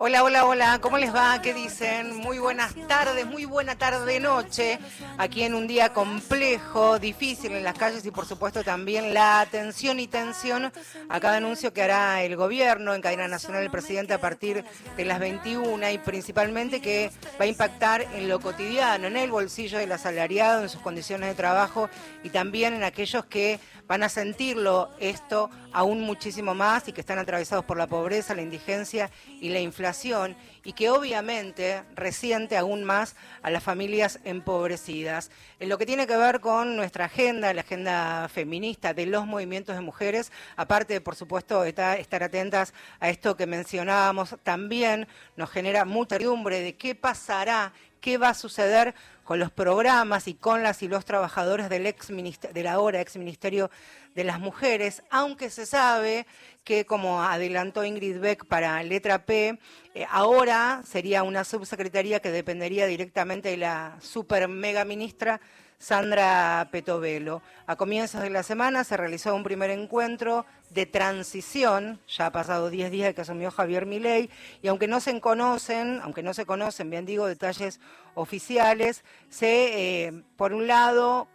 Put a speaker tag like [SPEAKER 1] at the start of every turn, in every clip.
[SPEAKER 1] Hola, hola, hola, ¿cómo les va? ¿Qué dicen? Muy buenas tardes, muy buena tarde noche, aquí en un día complejo, difícil en las calles y por supuesto también la atención y tensión a cada anuncio que hará el gobierno en cadena nacional el presidente a partir de las 21 y principalmente que va a impactar en lo cotidiano, en el bolsillo del asalariado, en sus condiciones de trabajo y también en aquellos que van a sentirlo esto aún muchísimo más y que están atravesados por la pobreza, la indigencia y la inflación y que obviamente resiente aún más a las familias empobrecidas. En lo que tiene que ver con nuestra agenda, la agenda feminista de los movimientos de mujeres, aparte por supuesto estar atentas a esto que mencionábamos, también nos genera mucha incertidumbre de qué pasará, qué va a suceder con los programas y con las y los trabajadores del, ex del ahora ex Ministerio de las Mujeres, aunque se sabe que, como adelantó Ingrid Beck para letra P, eh, ahora sería una subsecretaría que dependería directamente de la super mega ministra Sandra Petovelo. A comienzos de la semana se realizó un primer encuentro de transición, ya ha pasado 10 días que asumió Javier Milei, y aunque no se conocen, aunque no se conocen, bien digo, detalles oficiales, se, eh, por un lado,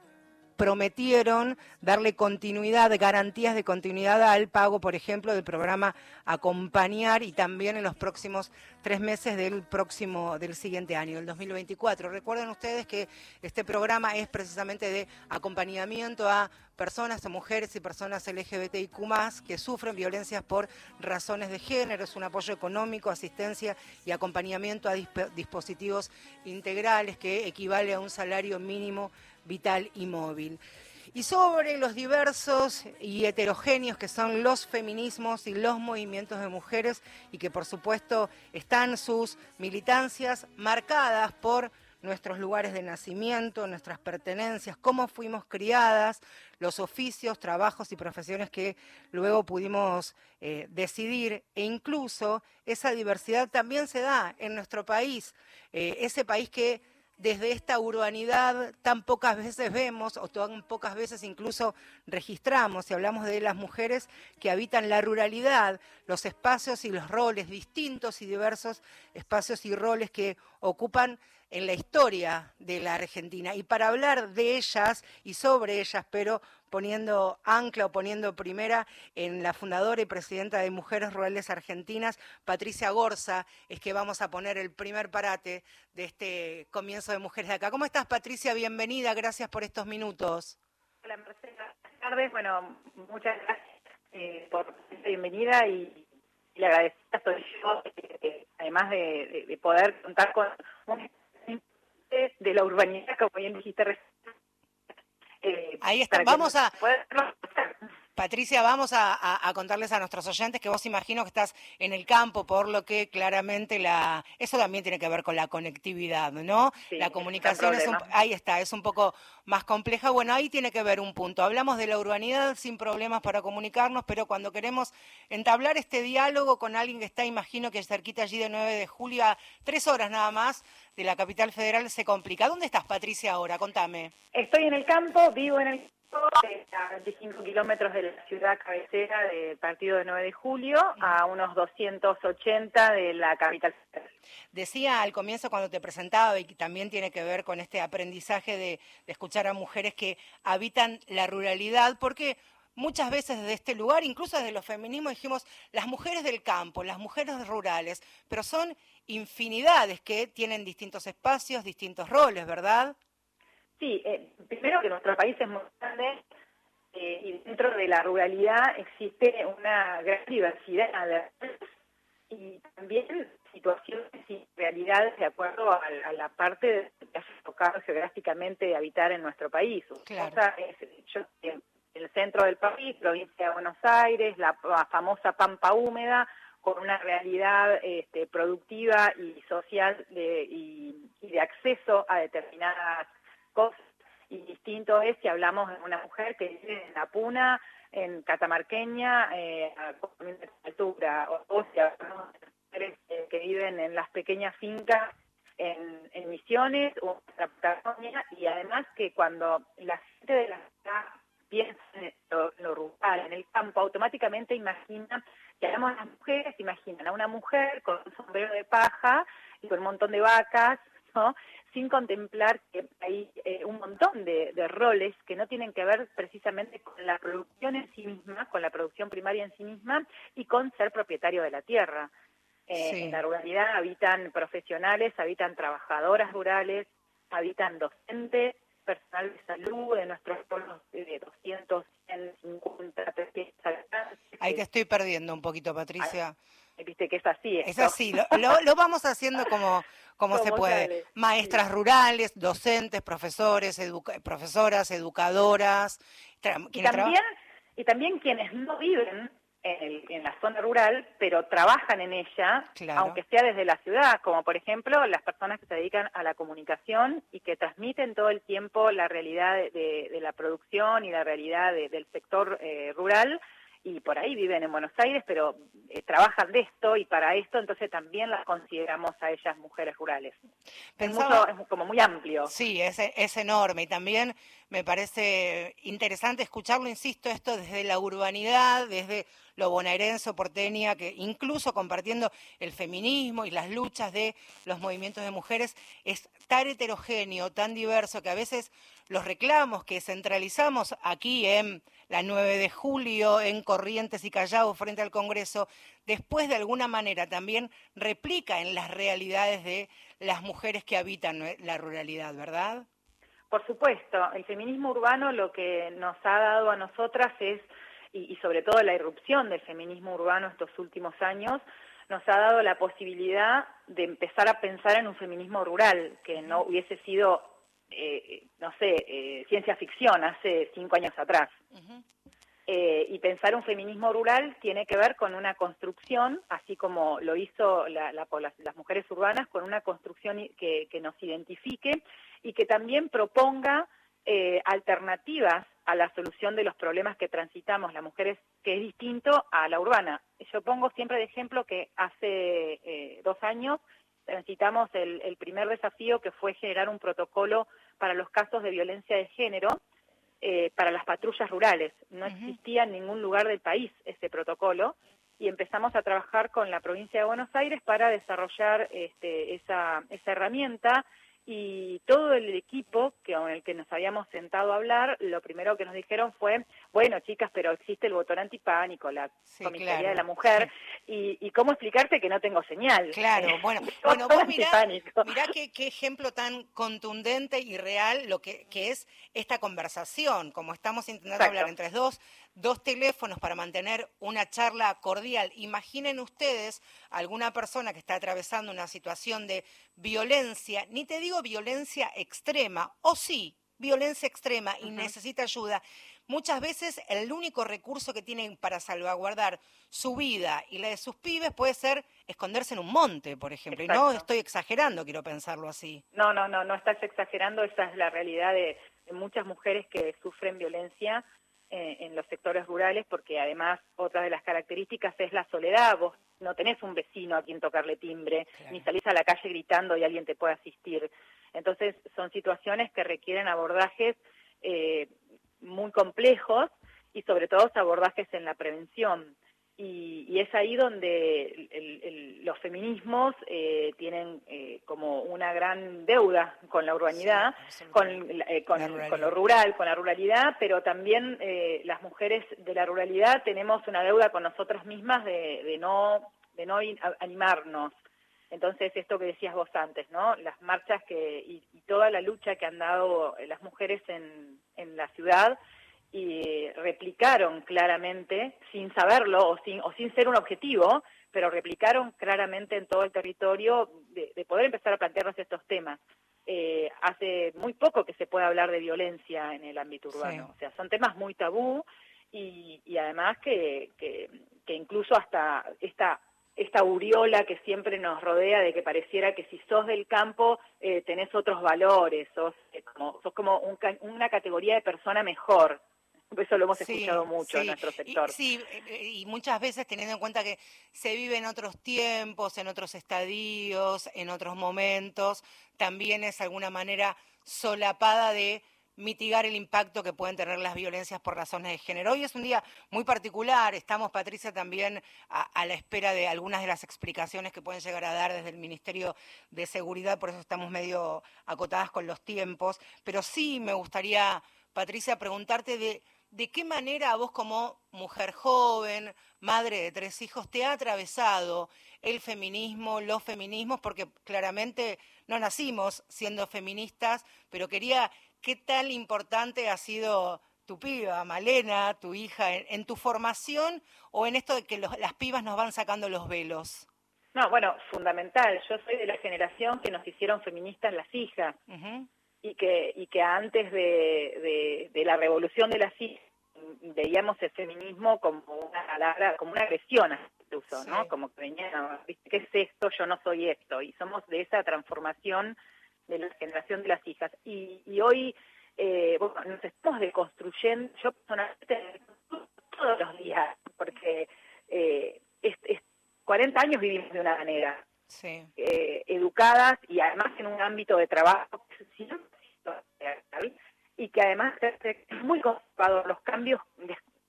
[SPEAKER 1] prometieron darle continuidad, garantías de continuidad al pago, por ejemplo, del programa Acompañar y también en los próximos tres meses del próximo, del siguiente año, del 2024. Recuerden ustedes que este programa es precisamente de acompañamiento a personas, a mujeres y personas LGBTIQ que sufren violencias por razones de género, es un apoyo económico, asistencia y acompañamiento a dispositivos integrales que equivale a un salario mínimo vital y móvil. Y sobre los diversos y heterogéneos que son los feminismos y los movimientos de mujeres y que por supuesto están sus militancias marcadas por nuestros lugares de nacimiento, nuestras pertenencias, cómo fuimos criadas, los oficios, trabajos y profesiones que luego pudimos eh, decidir e incluso esa diversidad también se da en nuestro país, eh, ese país que desde esta urbanidad tan pocas veces vemos o tan pocas veces incluso registramos, si hablamos de las mujeres que habitan la ruralidad, los espacios y los roles, distintos y diversos espacios y roles que ocupan en la historia de la Argentina. Y para hablar de ellas y sobre ellas, pero poniendo ancla o poniendo primera en la fundadora y presidenta de Mujeres Rurales Argentinas, Patricia Gorza, es que vamos a poner el primer parate de este comienzo de Mujeres de Acá. ¿Cómo estás, Patricia? Bienvenida, gracias por estos minutos.
[SPEAKER 2] Hola. Buenas tardes. Bueno, muchas gracias eh, por esta bienvenida y, le agradecida soy además de, poder contar con un de la urbanidad, como bien dijiste recién,
[SPEAKER 1] eh, Ahí está, vamos a... Patricia, vamos a, contarles a nuestros oyentes que vos imagino que estás en el campo, por lo que claramente la eso también tiene que ver con la conectividad, ¿no? la comunicación es un, ahí está, es un poco más compleja. Bueno, ahí tiene que ver un punto. Hablamos de la urbanidad sin problemas para comunicarnos, pero cuando queremos entablar este diálogo con alguien que está, imagino que cerquita allí de 9 de julio, a tres horas nada más de la capital federal, se complica. ¿Dónde estás, Patricia, ahora? Contame.
[SPEAKER 2] Estoy en el campo, vivo en el a 25 kilómetros de la ciudad cabecera del partido de 9 de julio, a unos 280 de la capital.
[SPEAKER 1] Decía al comienzo cuando te presentaba, y que también tiene que ver con este aprendizaje de, de escuchar a mujeres que habitan la ruralidad, porque muchas veces desde este lugar, incluso desde los feminismos, dijimos las mujeres del campo, las mujeres rurales, pero son infinidades que tienen distintos espacios, distintos roles, ¿verdad?
[SPEAKER 2] Sí, eh, primero que nuestro país es muy grande eh, y dentro de la ruralidad existe una gran diversidad de y también situaciones y realidades de acuerdo a, la parte que ha tocado geográficamente de habitar en nuestro país.
[SPEAKER 1] Claro.
[SPEAKER 2] es, yo, el centro del país, provincia de Buenos Aires, la, famosa Pampa Húmeda, con una realidad este, productiva y social de, y de acceso a determinadas cosas y distinto es si hablamos de una mujer que vive en la Puna, en Catamarqueña, eh, a altura, o, si hablamos de mujeres que viven en las pequeñas fincas en, Misiones o en la Patagonia, y además que cuando la gente de la ciudad piensa en lo, rural, en el campo, automáticamente imagina, que hablamos de las mujeres, imaginan a una mujer con un sombrero de paja y con un montón de vacas, ¿no? Sin contemplar que hay eh, un montón de, roles que no tienen que ver precisamente con la producción en sí misma, con la producción primaria en sí misma y con ser propietario de la tierra. Eh, en la ruralidad habitan profesionales, habitan trabajadoras rurales, habitan docentes, personal de salud de nuestros pueblos de 200, 150, 300 habitantes.
[SPEAKER 1] Ahí te estoy perdiendo un poquito, Patricia
[SPEAKER 2] viste que es así.
[SPEAKER 1] Es así, lo, vamos haciendo como, como se puede. Maestras rurales, docentes, profesores, profesoras, educadoras.
[SPEAKER 2] Y también, y también quienes no viven en, la zona rural, pero trabajan en ella, aunque sea desde la ciudad, como por ejemplo las personas que se dedican a la comunicación y que transmiten todo el tiempo la realidad de, la producción y la realidad del sector eh, rural y por ahí viven en Buenos Aires, pero eh, trabajan de esto y para esto, entonces también las consideramos a ellas mujeres rurales. es, como muy amplio.
[SPEAKER 1] Sí, es, es enorme y también me parece interesante escucharlo, insisto, esto desde la urbanidad, desde lo bonaerense o porteña, que incluso compartiendo el feminismo y las luchas de los movimientos de mujeres, es tan heterogéneo, tan diverso, que a veces los reclamos que centralizamos aquí en la 9 de julio en Corrientes y Callao frente al Congreso, después de alguna manera también replica en las realidades de las mujeres que habitan la ruralidad, ¿verdad?
[SPEAKER 2] Por supuesto, el feminismo urbano lo que nos ha dado a nosotras es, y, sobre todo la irrupción del feminismo urbano estos últimos años, nos ha dado la posibilidad de empezar a pensar en un feminismo rural, que no hubiese sido eh, no sé, eh, ciencia ficción hace cinco años atrás. Eh, y pensar un feminismo rural tiene que ver con una construcción, así como lo hizo las, mujeres urbanas, con una construcción que, nos identifique y que también proponga alternativas a la solución de los problemas que transitamos las mujeres, que es distinto a la urbana. Yo pongo siempre de ejemplo que hace dos años transitamos el, primer desafío que fue generar un protocolo para los casos de violencia de género eh, para las patrullas rurales. No existía en ningún lugar del país ese protocolo y empezamos a trabajar con la provincia de Buenos Aires para desarrollar este, esa, esa herramienta y todo el equipo que, con el que nos habíamos sentado a hablar, lo primero que nos dijeron fue, bueno, chicas, pero existe el botón antipánico, la comisaría de la mujer, y, cómo explicarte que no tengo señal.
[SPEAKER 1] Claro, bueno, bueno vos mirá, mirá qué, qué, ejemplo tan contundente y real lo que, que es esta conversación, como estamos intentando hablar entre dos dos teléfonos para mantener una charla cordial. Imaginen ustedes alguna persona que está atravesando una situación de violencia, ni te digo violencia extrema, o sí, violencia extrema y necesita ayuda. Muchas veces el único recurso que tienen para salvaguardar su vida y la de sus pibes puede ser esconderse en un monte, por ejemplo. Y no estoy exagerando, quiero pensarlo así.
[SPEAKER 2] No, no, no, no estás exagerando, esa es la realidad de muchas mujeres que sufren violencia en los sectores rurales, porque además otra de las características es la soledad. Vos no tenés un vecino a quien tocarle timbre, ni salís a la calle gritando y alguien te puede asistir. Entonces son situaciones que requieren abordajes eh, muy complejos y sobre todo abordajes en la prevención. Y, es ahí donde los feminismos eh, tienen eh, como una gran deuda con la urbanidad, con, eh, con, lo rural, con la ruralidad, pero también las mujeres de la ruralidad tenemos una deuda con nosotras mismas de, no, de no animarnos. Entonces, esto que decías vos antes, ¿no? Las marchas que, y, y toda la lucha que han dado las mujeres en, en la ciudad, y replicaron claramente, sin saberlo o sin, o sin ser un objetivo, pero replicaron claramente en todo el territorio de, poder empezar a plantearnos estos temas. Eh, hace muy poco que se puede hablar de violencia en el ámbito urbano, o sea, son temas muy tabú y, y además que, que, que incluso hasta esta esta aureola que siempre nos rodea de que pareciera que si sos del campo eh, tenés otros valores, sos eh, como sos como una categoría de persona mejor. Eso lo hemos escuchado mucho en nuestro sector.
[SPEAKER 1] sí, eh, y muchas veces teniendo en cuenta que se vive en otros tiempos, en otros estadios, en otros momentos, también es alguna manera solapada de mitigar el impacto que pueden tener las violencias por razones de género. Hoy es un día muy particular, estamos, Patricia, también a, la espera de algunas de las explicaciones que pueden llegar a dar desde el Ministerio de Seguridad, por eso estamos medio acotadas con los tiempos, pero sí me gustaría, Patricia, preguntarte de, de qué manera a vos como mujer joven, madre de tres hijos, te ha atravesado el feminismo, los feminismos, porque claramente no nacimos siendo feministas, pero quería ¿Qué tal importante ha sido tu piba, Malena, tu hija, en, tu formación o en esto de que las pibas nos van sacando los velos?
[SPEAKER 2] No, bueno, fundamental. Yo soy de la generación que nos hicieron feministas las hijas y que y que antes de, la revolución de las hijas veíamos el feminismo como una palabra, como una agresión incluso, ¿no? Como que venía, ¿qué es esto? Yo no soy esto. Y somos de esa transformación de la generación de las hijas. Y, y hoy, eh, bueno, nos estamos deconstruyendo, yo personalmente todos los días, porque eh, es, 40 años vivimos de una manera, eh, educadas y además en un ámbito de trabajo y que además es muy complicado, los cambios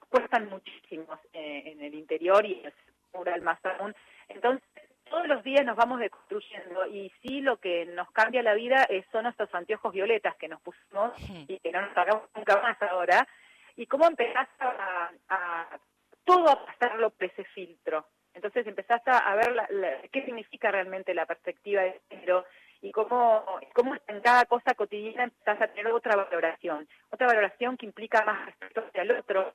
[SPEAKER 2] cuestan muchísimos eh, en el interior y en el rural más aún. Entonces, todos los días nos vamos deconstruyendo y sí lo que nos cambia la vida son estos anteojos violetas que nos pusimos y que no nos sacamos nunca más ahora y cómo empezás a, todo a pasarlo por ese filtro. Entonces empezaste a ver qué significa realmente la perspectiva de género y cómo, cómo en cada cosa cotidiana empezás a tener otra valoración, otra valoración que implica más respeto hacia el otro,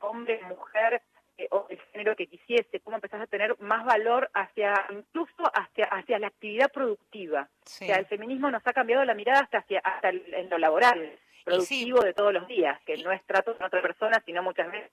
[SPEAKER 2] hombre, mujer, eh, o el género que quisiese, cómo empezás a tener más valor hacia, incluso hacia, hacia la actividad productiva. O sea, el feminismo nos ha cambiado la mirada hasta hacia, hasta en lo laboral, productivo de todos los días, que no es trato con otra persona, sino muchas veces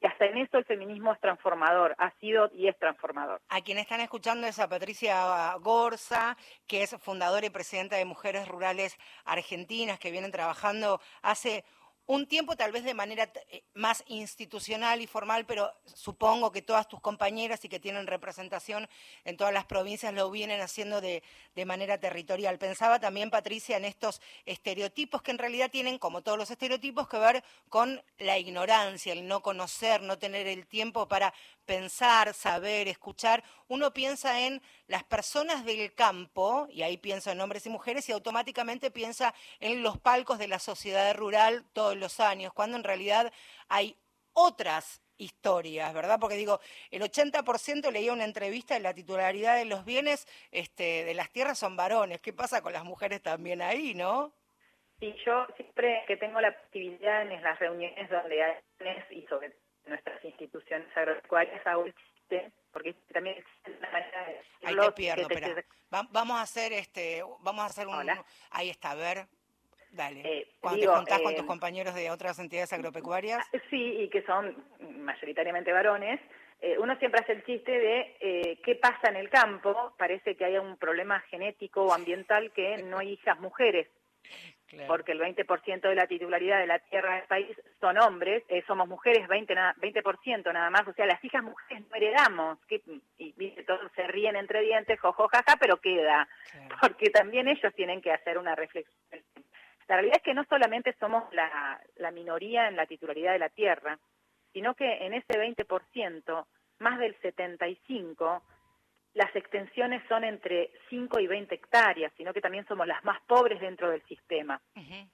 [SPEAKER 2] y hasta en eso el feminismo es transformador, ha sido y es transformador.
[SPEAKER 1] A quien están escuchando es a Patricia Gorza, que es fundadora y presidenta de Mujeres Rurales Argentinas, que vienen trabajando hace un tiempo tal vez de manera eh, más institucional y formal, pero supongo que todas tus compañeras y que tienen representación en todas las provincias lo vienen haciendo de, de, manera territorial. Pensaba también, Patricia, en estos estereotipos que en realidad tienen, como todos los estereotipos, que ver con la ignorancia, el no conocer, no tener el tiempo para pensar, saber, escuchar. Uno piensa en las personas del campo, y ahí pienso en hombres y mujeres, y automáticamente piensa en los palcos de la sociedad rural todos los años, cuando en realidad hay otras historias, ¿verdad? Porque digo, el 80% leía una entrevista de la titularidad de los bienes este, de las tierras son varones. ¿Qué pasa con las mujeres también ahí, no?
[SPEAKER 2] Sí, yo siempre que tengo la posibilidad en las reuniones donde hay y sobre nuestras instituciones agropecuarias hago porque también existe una manera de
[SPEAKER 1] Ahí te pierdo, pero vamos a hacer este, vamos a hacer un... Ahí está, a ver, Dale. Eh, Cuando te juntás con tus eh, compañeros de otras entidades agropecuarias.
[SPEAKER 2] Ah, sí, y que son mayoritariamente varones, eh, uno siempre hace el chiste de qué pasa en el campo. Parece que hay un problema genético o ambiental que no hay hijas mujeres porque el 20% de la titularidad de la tierra del país son hombres, eh, somos mujeres 20, 20% nada más, o sea, las hijas mujeres no heredamos, que, y, todos se ríen entre dientes, jojo, jaja, pero queda, porque también ellos tienen que hacer una reflexión. La realidad es que no solamente somos la, la minoría en la titularidad de la tierra, sino que en ese 20%, más del 75% las extensiones son entre 5 y 20 hectáreas, sino que también somos las más pobres dentro del sistema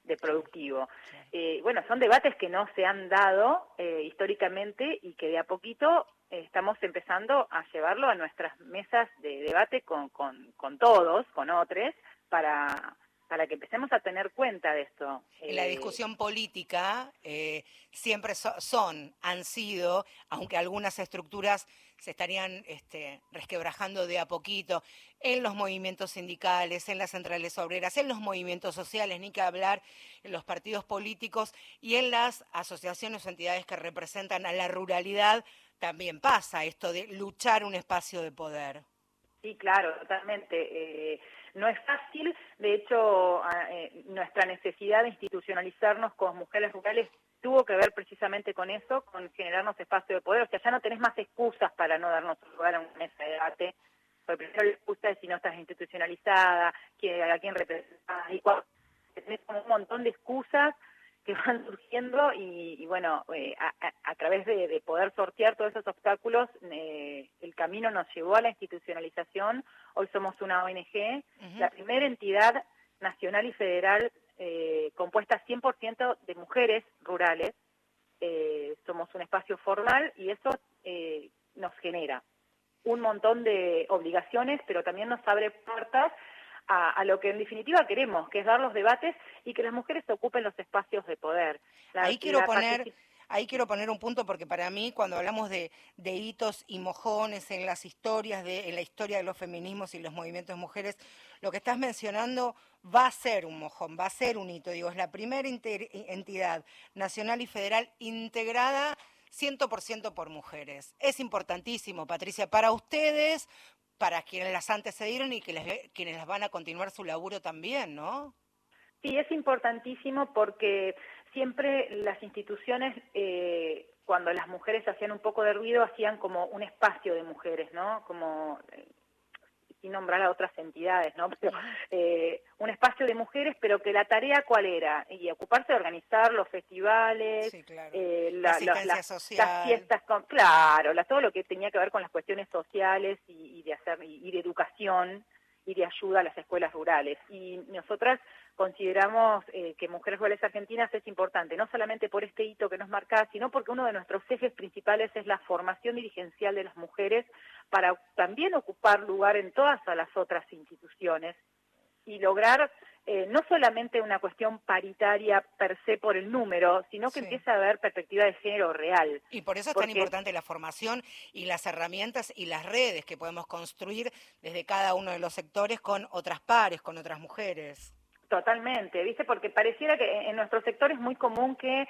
[SPEAKER 2] de productivo. Eh, bueno, son debates que no se han dado eh, históricamente y que de a poquito eh, estamos empezando a llevarlo a nuestras mesas de debate con, con, con todos, con otros, para, para que empecemos a tener cuenta de esto.
[SPEAKER 1] En la eh, discusión política eh, siempre son, han sido, aunque algunas estructuras se estarían este, resquebrajando de a poquito, en los movimientos sindicales, en las centrales obreras, en los movimientos sociales, ni que hablar en los partidos políticos y en las asociaciones o entidades que representan a la ruralidad, también pasa esto de luchar un espacio de poder.
[SPEAKER 2] Sí, claro, totalmente. Eh, no es fácil, de hecho, eh, nuestra necesidad de institucionalizarnos como mujeres rurales tuvo que ver precisamente con eso, con generarnos espacio de poder. O sea, ya no tenés más excusas para no darnos lugar a una mesa de debate. Porque primero la excusa es si no estás institucionalizada, a quién representas, y cuando tenés como un montón de excusas que van surgiendo y, bueno, eh, a, través de, poder sortear todos esos obstáculos, eh, el camino nos llevó a la institucionalización. Hoy somos una ONG, la primera entidad nacional y federal eh, compuesta 100% de mujeres rurales. somos un espacio formal y eso nos genera un montón de obligaciones, pero también nos abre puertas a, lo que en definitiva queremos, que es dar los debates y que las mujeres ocupen los espacios de poder.
[SPEAKER 1] Ahí quiero poner... Ahí quiero poner un punto porque para mí cuando hablamos de, hitos y mojones en las historias, de, en la historia de los feminismos y los movimientos de mujeres, lo que estás mencionando va a ser un mojón, va a ser un hito. Digo, es la primera entidad nacional y federal integrada 100% por mujeres. Es importantísimo, Patricia, para ustedes, para quienes las antecedieron y que les, quienes las van a continuar su laburo también, ¿no?
[SPEAKER 2] Sí, es importantísimo porque siempre las instituciones, eh, cuando las mujeres hacían un poco de ruido, hacían como un espacio de mujeres, ¿no? Como eh, sin nombrar a otras entidades, ¿no? Pero, eh, un espacio de mujeres, pero que la tarea cuál era, y ocuparse de organizar los festivales,
[SPEAKER 1] eh, la,
[SPEAKER 2] las fiestas, con, claro, todo lo que tenía que ver con las cuestiones sociales y, de hacer y de educación y de ayuda a las escuelas rurales. Y nosotras consideramos eh, que Mujeres Rurales Argentinas es importante, no solamente por este hito que nos marca, sino porque uno de nuestros ejes principales es la formación dirigencial de las mujeres para también ocupar lugar en todas las otras instituciones y lograr eh, no solamente una cuestión paritaria per se por el número, sino que empieza a haber perspectiva de género real.
[SPEAKER 1] Y por eso es tan importante la formación y las herramientas y las redes que podemos construir desde cada uno de los sectores con otras pares, con otras mujeres.
[SPEAKER 2] Totalmente, ¿viste? Porque pareciera que en nuestro sector es muy común que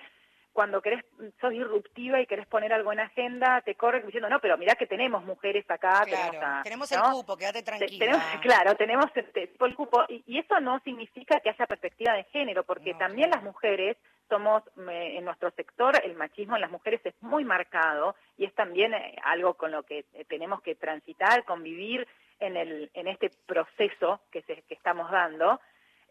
[SPEAKER 2] cuando querés, sos disruptiva y querés poner algo en agenda, te corren diciendo, no, pero mirá que tenemos mujeres acá.
[SPEAKER 1] Claro, tenemos, el cupo, quédate tranquila.
[SPEAKER 2] Tenemos, claro, tenemos el, cupo. Y, eso no significa que haya perspectiva de género, porque también las mujeres somos, en nuestro sector, el machismo en las mujeres es muy marcado y es también eh, algo con lo que eh, tenemos que transitar, convivir en, el, en este proceso que, se, que estamos dando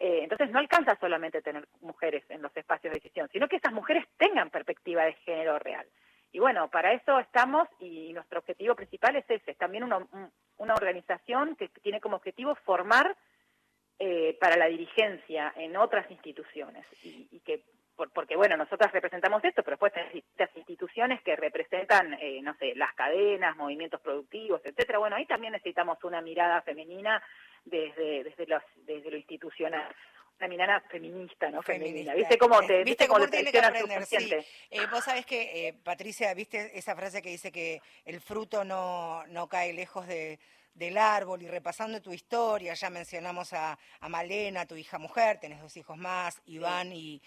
[SPEAKER 2] eh, entonces no alcanza solamente tener mujeres en los espacios de decisión, sino que esas mujeres tengan perspectiva de género real. Y bueno, para eso estamos y nuestro objetivo principal es ese, es también una, una organización que tiene como objetivo formar eh, para la dirigencia en otras instituciones y, que porque bueno, nosotras representamos esto, pero después tenemos instituciones que representan, eh, no sé, las cadenas, movimientos productivos, etcétera. Bueno, ahí también necesitamos una mirada femenina desde, desde, los, desde lo institucional una mirada feminista, ¿no? Feminista. ¿Viste cómo te,
[SPEAKER 1] ¿Viste cómo tiene que aprender? Sí. Eh, vos sabés que, eh, Patricia, ¿viste esa frase que dice que el fruto no, no cae lejos de, del árbol y repasando tu historia, ya mencionamos a, Malena, tu hija mujer, tenés dos hijos más, Iván y,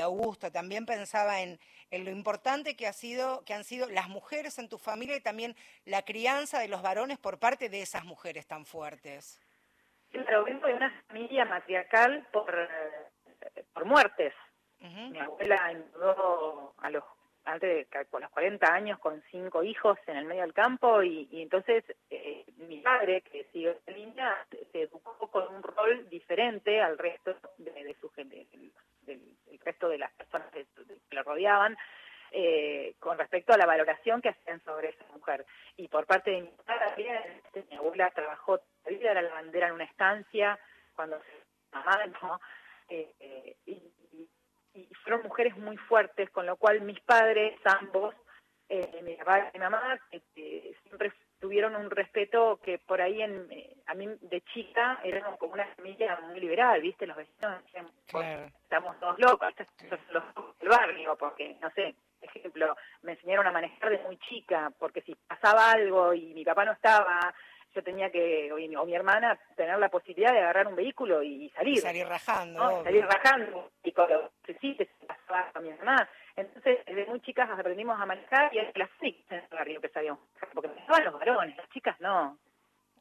[SPEAKER 1] Augusto, también pensaba en, lo importante que, ha sido, que han sido las mujeres en tu familia y también la crianza de los varones por parte de esas mujeres tan fuertes.
[SPEAKER 2] Claro, vengo de una familia matriarcal por, por muertes. Mi abuela entró a los antes de, con los 40 años con cinco hijos en el medio del campo y, entonces eh, mi padre, que sigue en línea, se educó con un rol diferente al resto de, su gente, del, resto de las personas que, le rodeaban. Eh, con respecto a la valoración que hacían sobre esa mujer. Y por parte de mi padre mi abuela trabajó la vida, era la bandera en una estancia, cuando se mamá, ¿no? Eh, y, y fueron mujeres muy fuertes, con lo cual mis padres, ambos, eh, mi papá y mi mamá, siempre tuvieron un respeto que por ahí en eh, a mí de chica era como una familia muy liberal, ¿viste? Los vecinos decían, estamos todos locos, estos son los del barrio, porque, no sé, ejemplo, me enseñaron a manejar de muy chica, porque si pasaba algo y mi papá no estaba, yo tenía que, o mi, hermana, tener la posibilidad de agarrar un vehículo y salir.
[SPEAKER 1] Salir rajando.
[SPEAKER 2] Salir rajando. Y con los sí, se pasaba a mi hermana. Entonces, desde muy chicas aprendimos a manejar y las chicas en el barrio que sabíamos porque me los varones, las chicas no.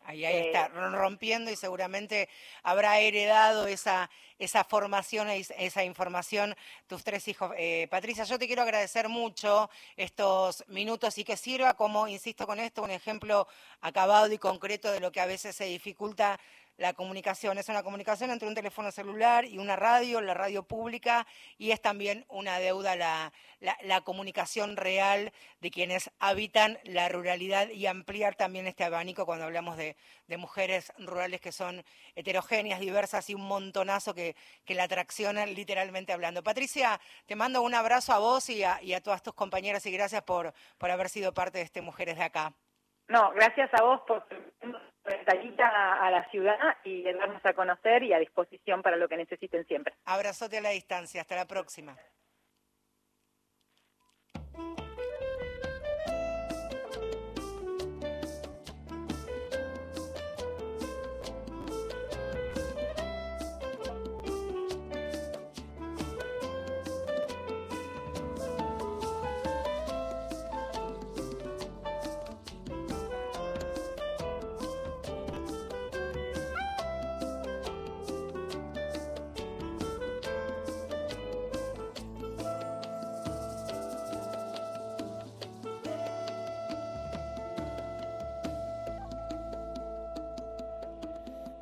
[SPEAKER 1] Ahí, ahí
[SPEAKER 2] Eh,
[SPEAKER 1] está, rompiendo y seguramente habrá heredado esa, esa formación, es- esa información tus tres hijos. Eh, Patricia, yo te quiero agradecer mucho estos minutos y que sirva como, insisto con esto, un ejemplo acabado y concreto de lo que a veces se dificulta la comunicación. Es una comunicación entre un teléfono celular y una radio, la radio pública, y es también una deuda la, la, la comunicación real de quienes habitan la ruralidad y ampliar también este abanico cuando hablamos de, mujeres rurales que son heterogéneas, diversas y un montonazo que, que la atraccionan literalmente hablando. Patricia, te mando un abrazo a vos y a, y a todas tus compañeras y gracias por, por haber sido parte de este Mujeres de Acá.
[SPEAKER 2] No, gracias a vos por a, a la ciudad y darnos a conocer y a disposición para lo que necesiten siempre.
[SPEAKER 1] Abrazote a la distancia, hasta la próxima.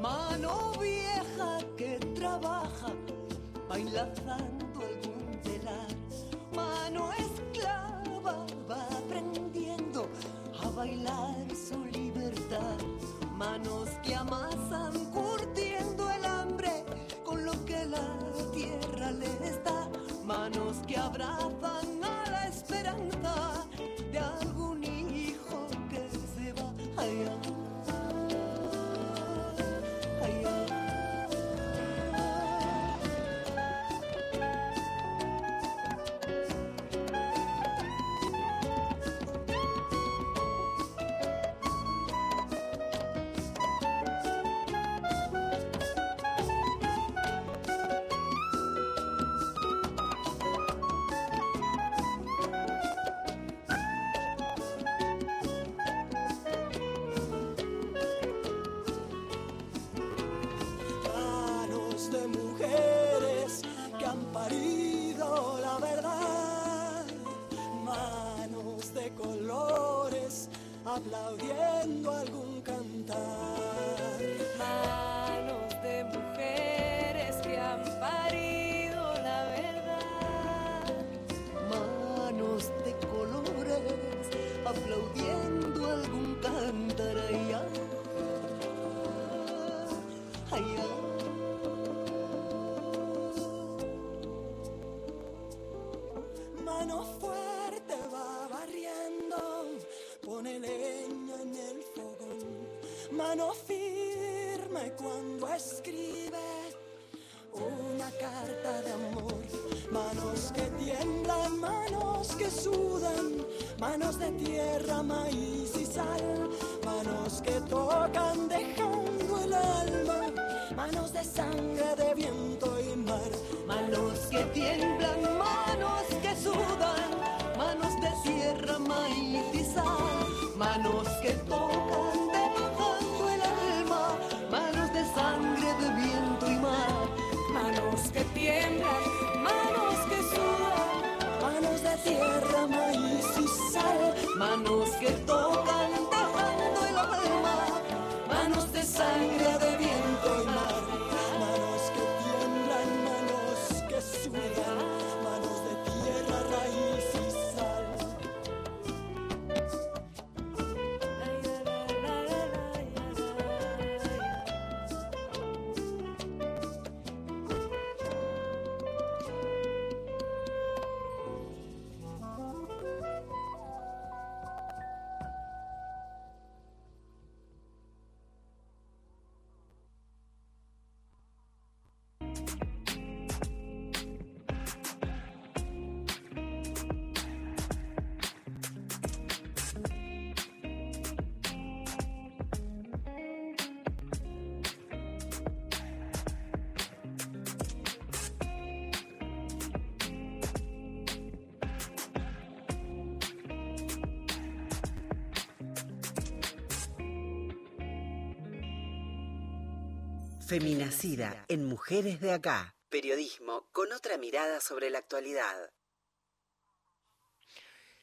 [SPEAKER 3] Mano vieja que trabaja, bailando algún telar. Mano esclava va aprendiendo a bailar su libertad. Manos que amasan curtiendo el hambre con lo que la tierra les da. Manos que abrazan a la esperanza sudan, manos de tierra, maíz y sal. Manos que tocan dejando el alma, manos de sangre, de viento y mar. Manos que tiemblan, manos que sudan, manos de tierra, maíz y sal. Manos que tocan dejando el alma, manos de sangre, de viento y mar.
[SPEAKER 4] Manos que tiemblan, manos que
[SPEAKER 3] tocan
[SPEAKER 5] Feminacida en Mujeres de Acá. Periodismo con otra mirada sobre la actualidad.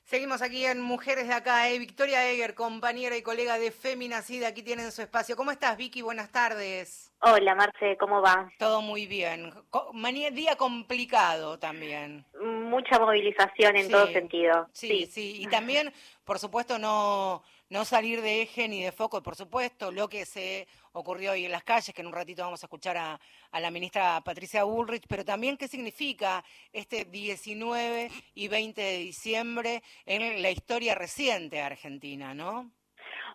[SPEAKER 1] Seguimos aquí en Mujeres de Acá. ¿eh? Victoria Eger, compañera y colega de Feminacida, aquí tienen su espacio. ¿Cómo estás, Vicky? Buenas tardes.
[SPEAKER 6] Hola, Marce, ¿cómo va?
[SPEAKER 1] Todo muy bien. Manía- día complicado también.
[SPEAKER 6] Mucha movilización en
[SPEAKER 1] Sí,
[SPEAKER 6] todo sentido.
[SPEAKER 1] Sí, sí, Y también, por supuesto, no, no salir de eje ni de foco, por supuesto, lo que se ocurrió hoy en las calles, que en un ratito vamos a escuchar a, la ministra Patricia Bullrich, pero también qué significa este 19 y 20 de diciembre en la historia reciente de Argentina, ¿no?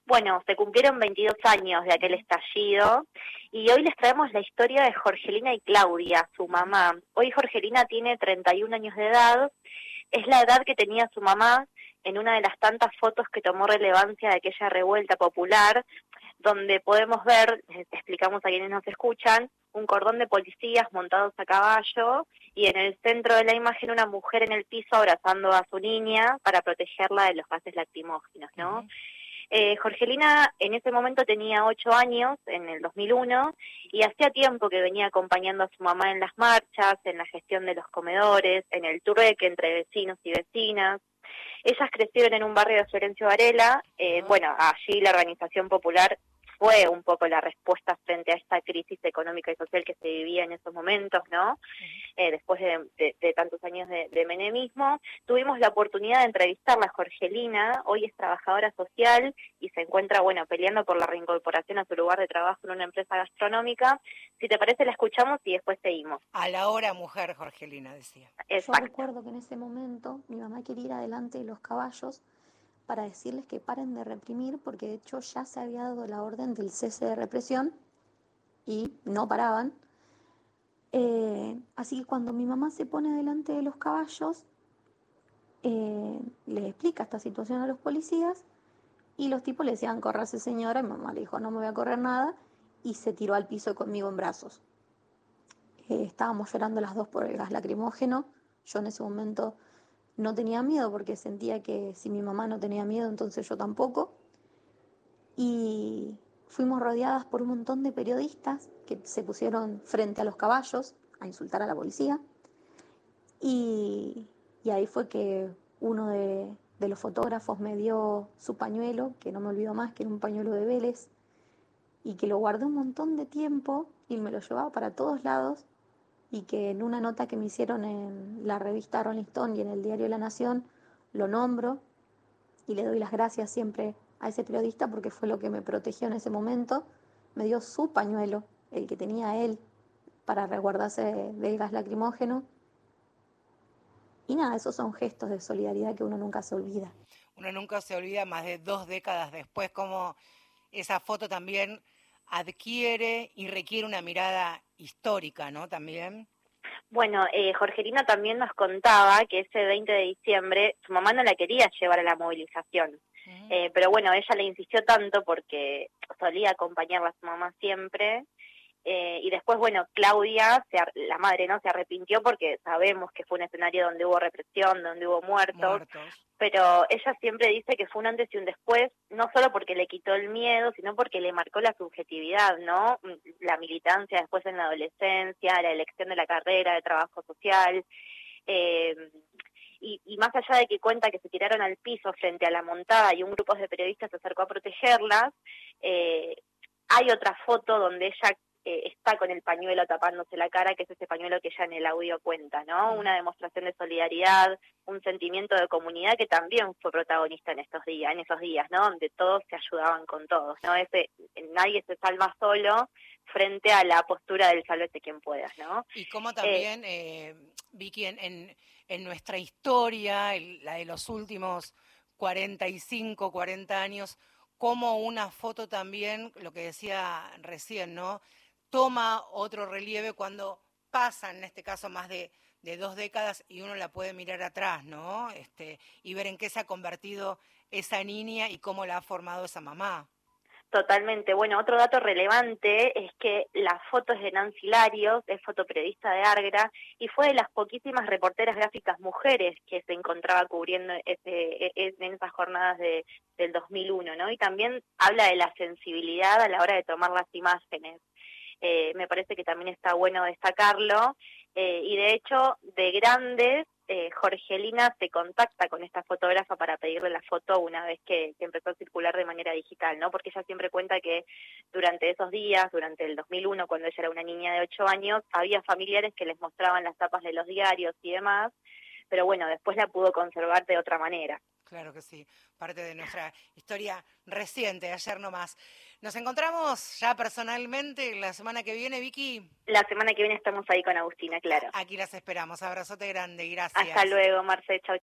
[SPEAKER 6] Bueno, se cumplieron 22 años de aquel estallido y hoy les traemos la historia de Jorgelina y Claudia, su mamá. Hoy Jorgelina tiene 31 años de edad, es la edad que tenía su mamá en una de las tantas fotos que tomó relevancia de aquella revuelta popular, donde podemos ver, les explicamos a quienes nos escuchan, un cordón de policías montados a caballo y en el centro de la imagen una mujer en el piso abrazando a su niña para protegerla de los gases lacrimógenos, ¿no? Eh, Jorgelina en ese momento tenía ocho años, en el 2001, y hacía tiempo que venía acompañando a su mamá en las marchas, en la gestión de los comedores, en el turreque entre vecinos y vecinas. Ellas crecieron en un barrio de Florencio Varela. eh. Bueno, allí la organización popular fue un poco la respuesta frente a esta crisis económica y social que se vivía en esos momentos, ¿no? Eh, después de, de- de tantos años de, de menemismo. Tuvimos la oportunidad de entrevistarla a Jorgelina, hoy es trabajadora social y se encuentra, bueno, peleando por la reincorporación a su lugar de trabajo en una empresa gastronómica. Si te parece, la escuchamos y después seguimos.
[SPEAKER 1] A la hora mujer, Jorgelina decía.
[SPEAKER 7] Yo
[SPEAKER 6] Exacto.
[SPEAKER 7] recuerdo que en ese momento mi mamá quería ir adelante de los caballos para decirles que paren de reprimir, porque de hecho ya se había dado la orden del cese de represión y no paraban. Eh, así que cuando mi mamá se pone delante de los caballos, eh, le explica esta situación a los policías y los tipos le decían, corrase señora, y mi mamá le dijo, no me voy a correr nada, y se tiró al piso conmigo en brazos. Eh, estábamos llorando las dos por el gas lacrimógeno. Yo en ese momento no tenía miedo porque sentía que si mi mamá no tenía miedo, entonces yo tampoco. Y fuimos rodeadas por un montón de periodistas que se pusieron frente a los caballos a insultar a la policía. Y, y ahí fue que uno de, de los fotógrafos me dio su pañuelo, que no me olvido más, que era un pañuelo de Vélez, y que lo guardé un montón de tiempo y me lo llevaba para todos lados y que en una nota que me hicieron en la revista Rolling Stone y en el diario La Nación lo nombro y le doy las gracias siempre a ese periodista porque fue lo que me protegió en ese momento. Me dio su pañuelo, el que tenía él, para resguardarse del gas lacrimógeno. Y nada, esos son gestos de solidaridad que uno nunca se olvida.
[SPEAKER 1] Uno nunca se olvida más de dos décadas después cómo esa foto también adquiere y requiere una mirada histórica, ¿no? También.
[SPEAKER 6] Bueno, eh, Jorgelina también nos contaba que ese 20 de diciembre su mamá no la quería llevar a la movilización. Eh, pero bueno, ella le insistió tanto porque solía acompañarla a su mamá siempre. Eh, y después, bueno, Claudia, se ar- la madre, ¿no? Se arrepintió porque sabemos que fue un escenario donde hubo represión, donde hubo muertos.
[SPEAKER 1] Muertos.
[SPEAKER 6] pero ella siempre dice que fue un antes y un después, no solo porque le quitó el miedo, sino porque le marcó la subjetividad, ¿no? La militancia después en la adolescencia, la elección de la carrera, de trabajo social. eh, y, y más allá de que cuenta que se tiraron al piso frente a la montada y un grupo de periodistas se acercó a protegerlas, eh, hay otra foto donde ella eh, está con el pañuelo tapándose la cara, que es ese pañuelo que ella en el audio cuenta, ¿no? Una demostración de solidaridad, un sentimiento de comunidad que también fue protagonista en estos días, en esos días, ¿no? Donde todos se ayudaban con todos, ¿no? Ese nadie se salva solo frente a la postura del sálvese quien pueda, ¿no?
[SPEAKER 1] Y cómo también, eh, Vicky, en, en, en nuestra historia, el- la de los últimos 45, 40 años, como una foto también, lo que decía recién, ¿no? Toma otro relieve cuando pasan, en este caso, más de, dos décadas y uno la puede mirar atrás, ¿no? Este, y ver en qué se ha convertido esa niña y cómo la ha formado esa mamá.
[SPEAKER 6] Totalmente. Bueno, otro dato relevante es que la foto es de Nancy Larios, es fotoperiodista de Argra, y fue de las poquísimas reporteras gráficas mujeres que se encontraba cubriendo ese, e- e- en esas jornadas de, del 2001, ¿no? Y también habla de la sensibilidad a la hora de tomar las imágenes. Eh, me parece que también está bueno destacarlo. Eh, y de hecho, de grandes, eh, Jorgelina se contacta con esta fotógrafa para pedirle la foto una vez que, que, empezó a circular de manera digital, ¿no? Porque ella siempre cuenta que durante esos días, durante el 2001, cuando ella era una niña de 8 años, había familiares que les mostraban las tapas de los diarios y demás, pero bueno, después la pudo conservar de otra manera.
[SPEAKER 1] Claro que sí, parte de nuestra historia reciente, ayer nomás. Nos encontramos ya personalmente la semana que viene, Vicky.
[SPEAKER 6] La semana que viene estamos ahí con Agustina, claro.
[SPEAKER 1] Aquí las esperamos. Abrazote grande, gracias.
[SPEAKER 6] Hasta luego, Marce. Chau.